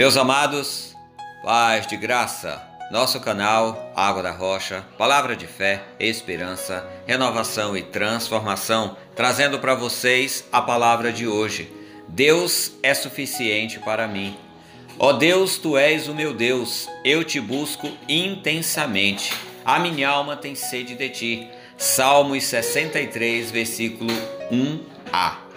Meus amados, paz de graça, nosso canal Água da Rocha, palavra de fé, esperança, renovação e transformação, trazendo para vocês a palavra de hoje. Deus é suficiente para mim. Ó Deus, tu és o meu Deus, eu te busco intensamente. A minha alma tem sede de ti. Salmos 63, versículo 1a.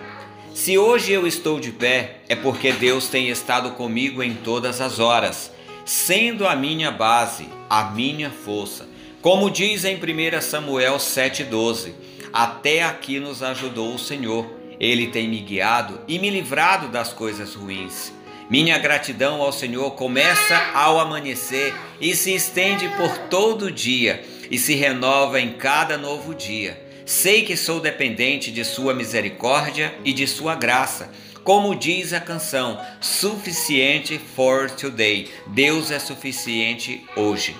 Se hoje eu estou de pé, é porque Deus tem estado comigo em todas as horas, sendo a minha base, a minha força. Como diz em 1 Samuel 7,12: Até aqui nos ajudou o Senhor. Ele tem me guiado e me livrado das coisas ruins. Minha gratidão ao Senhor começa ao amanhecer e se estende por todo o dia e se renova em cada novo dia. Sei que sou dependente de Sua misericórdia e de Sua graça. Como diz a canção, suficiente for today. Deus é suficiente hoje.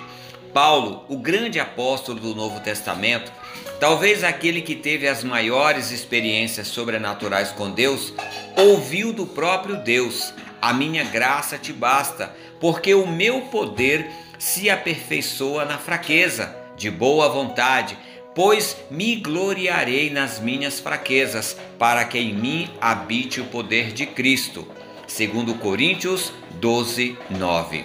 Paulo, o grande apóstolo do Novo Testamento, talvez aquele que teve as maiores experiências sobrenaturais com Deus, ouviu do próprio Deus: A minha graça te basta, porque o meu poder se aperfeiçoa na fraqueza. De boa vontade, pois me gloriarei nas minhas fraquezas, para que em mim habite o poder de Cristo. Segundo Coríntios 12, 9.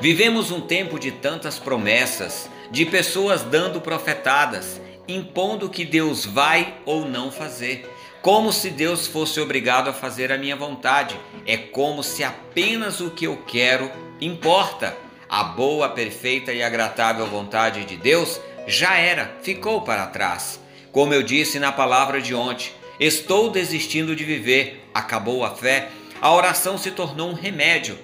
Vivemos um tempo de tantas promessas, de pessoas dando profetadas, impondo que Deus vai ou não fazer, como se Deus fosse obrigado a fazer a minha vontade. É como se apenas o que eu quero importa. A boa, perfeita e agradável vontade de Deus já era, ficou para trás. Como eu disse na palavra de ontem, estou desistindo de viver, acabou a fé, a oração se tornou um remédio.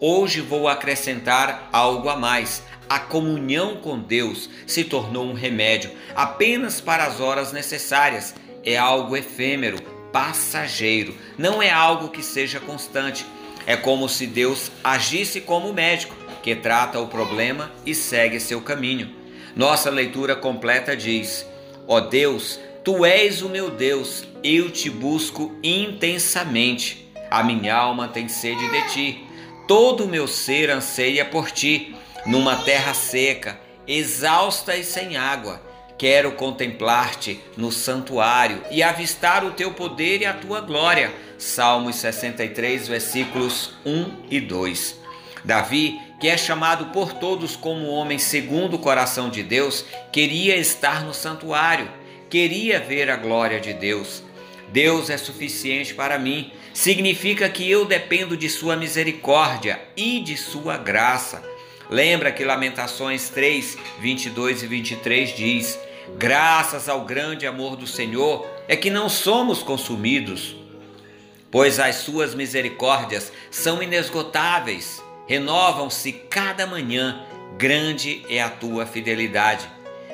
Hoje vou acrescentar algo a mais. A comunhão com Deus se tornou um remédio apenas para as horas necessárias. É algo efêmero, passageiro, não é algo que seja constante. É como se Deus agisse como médico que trata o problema e segue seu caminho. Nossa leitura completa diz: Ó oh Deus, tu és o meu Deus, eu te busco intensamente. A minha alma tem sede de ti. Todo o meu ser anseia por ti, numa terra seca, exausta e sem água. Quero contemplar-te no santuário e avistar o teu poder e a tua glória. Salmos 63, versículos 1 e 2. Davi, que é chamado por todos como homem segundo o coração de Deus, queria estar no santuário, queria ver a glória de Deus. Deus é suficiente para mim, significa que eu dependo de Sua misericórdia e de Sua graça. Lembra que Lamentações 3, 22 e 23 diz: Graças ao grande amor do Senhor é que não somos consumidos, pois as Suas misericórdias são inesgotáveis renovam-se cada manhã, grande é a tua fidelidade.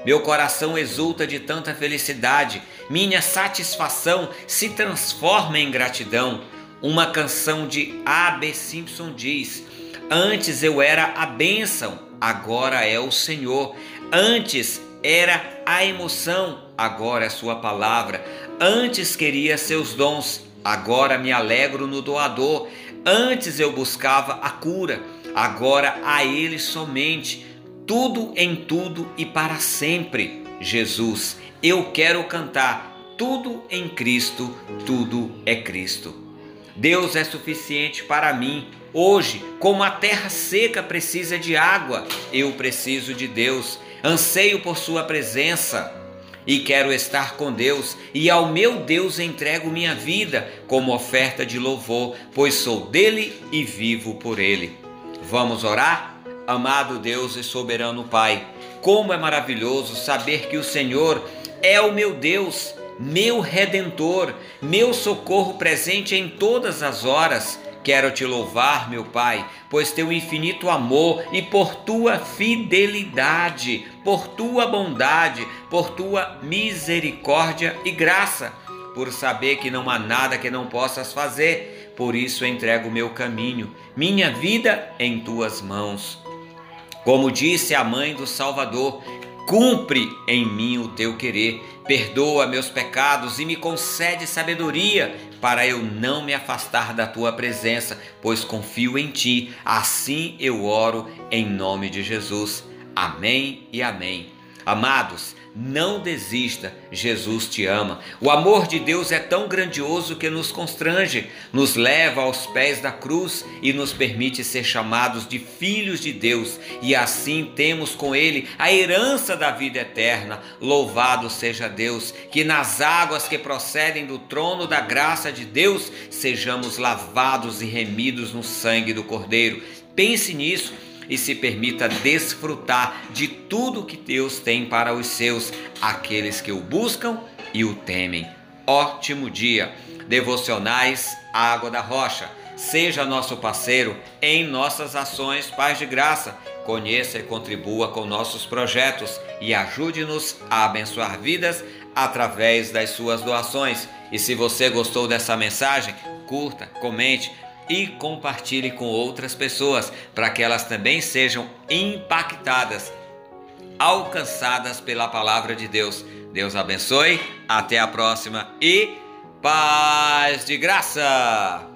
Meu coração exulta de tanta felicidade, minha satisfação se transforma em gratidão. Uma canção de A.B. Simpson diz: Antes eu era a bênção, agora é o Senhor. Antes era a emoção, agora é Sua palavra. Antes queria seus dons, agora me alegro no doador. Antes eu buscava a cura, agora a Ele somente, tudo em tudo e para sempre. Jesus, eu quero cantar tudo em Cristo, tudo é Cristo. Deus é suficiente para mim. Hoje, como a terra seca precisa de água, eu preciso de Deus. Anseio por Sua presença e quero estar com Deus, e ao meu Deus entrego minha vida como oferta de louvor, pois sou dele e vivo por ele. Vamos orar? Amado Deus e soberano Pai, como é maravilhoso saber que o Senhor é o meu Deus, meu redentor, meu socorro presente em todas as horas Quero te louvar, meu Pai, pois teu infinito amor e por tua fidelidade, por tua bondade, por tua misericórdia e graça, por saber que não há nada que não possas fazer. Por isso entrego meu caminho, minha vida em tuas mãos. Como disse a mãe do Salvador, cumpre em mim o teu querer, perdoa meus pecados e me concede sabedoria para eu não me afastar da tua presença, pois confio em ti. Assim eu oro em nome de Jesus. Amém e amém. Amados, não desista, Jesus te ama. O amor de Deus é tão grandioso que nos constrange, nos leva aos pés da cruz e nos permite ser chamados de filhos de Deus, e assim temos com Ele a herança da vida eterna. Louvado seja Deus, que nas águas que procedem do trono da graça de Deus sejamos lavados e remidos no sangue do Cordeiro. Pense nisso e se permita desfrutar de tudo que Deus tem para os seus, aqueles que o buscam e o temem. Ótimo dia! Devocionais Água da Rocha. Seja nosso parceiro em nossas ações Paz de Graça. Conheça e contribua com nossos projetos e ajude-nos a abençoar vidas através das suas doações. E se você gostou dessa mensagem, curta, comente e compartilhe com outras pessoas, para que elas também sejam impactadas, alcançadas pela palavra de Deus. Deus abençoe, até a próxima e paz de graça!